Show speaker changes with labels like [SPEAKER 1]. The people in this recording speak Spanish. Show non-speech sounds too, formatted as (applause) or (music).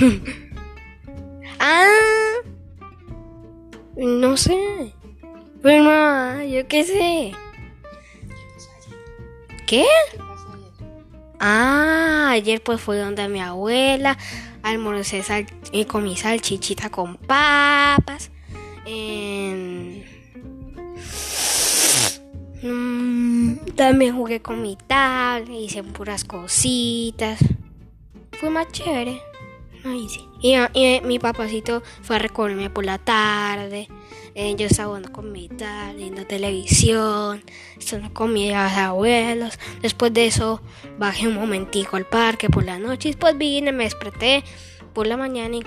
[SPEAKER 1] (laughs) ah, no sé. Pues mamá, yo qué sé. ¿Qué? Ah, ayer pues fue donde mi abuela, almorcé sal y comí salchichita con papas. Mm, también jugué con mi tablet, hice puras cositas. Fue más chévere. Y, y mi papacito fue a recogerme por la tarde. Eh, yo estaba jugando con mi tal, viendo televisión, estando con mis abuelos. Después de eso bajé un momentico al parque por la noche. Después vine, me desperté por la mañana y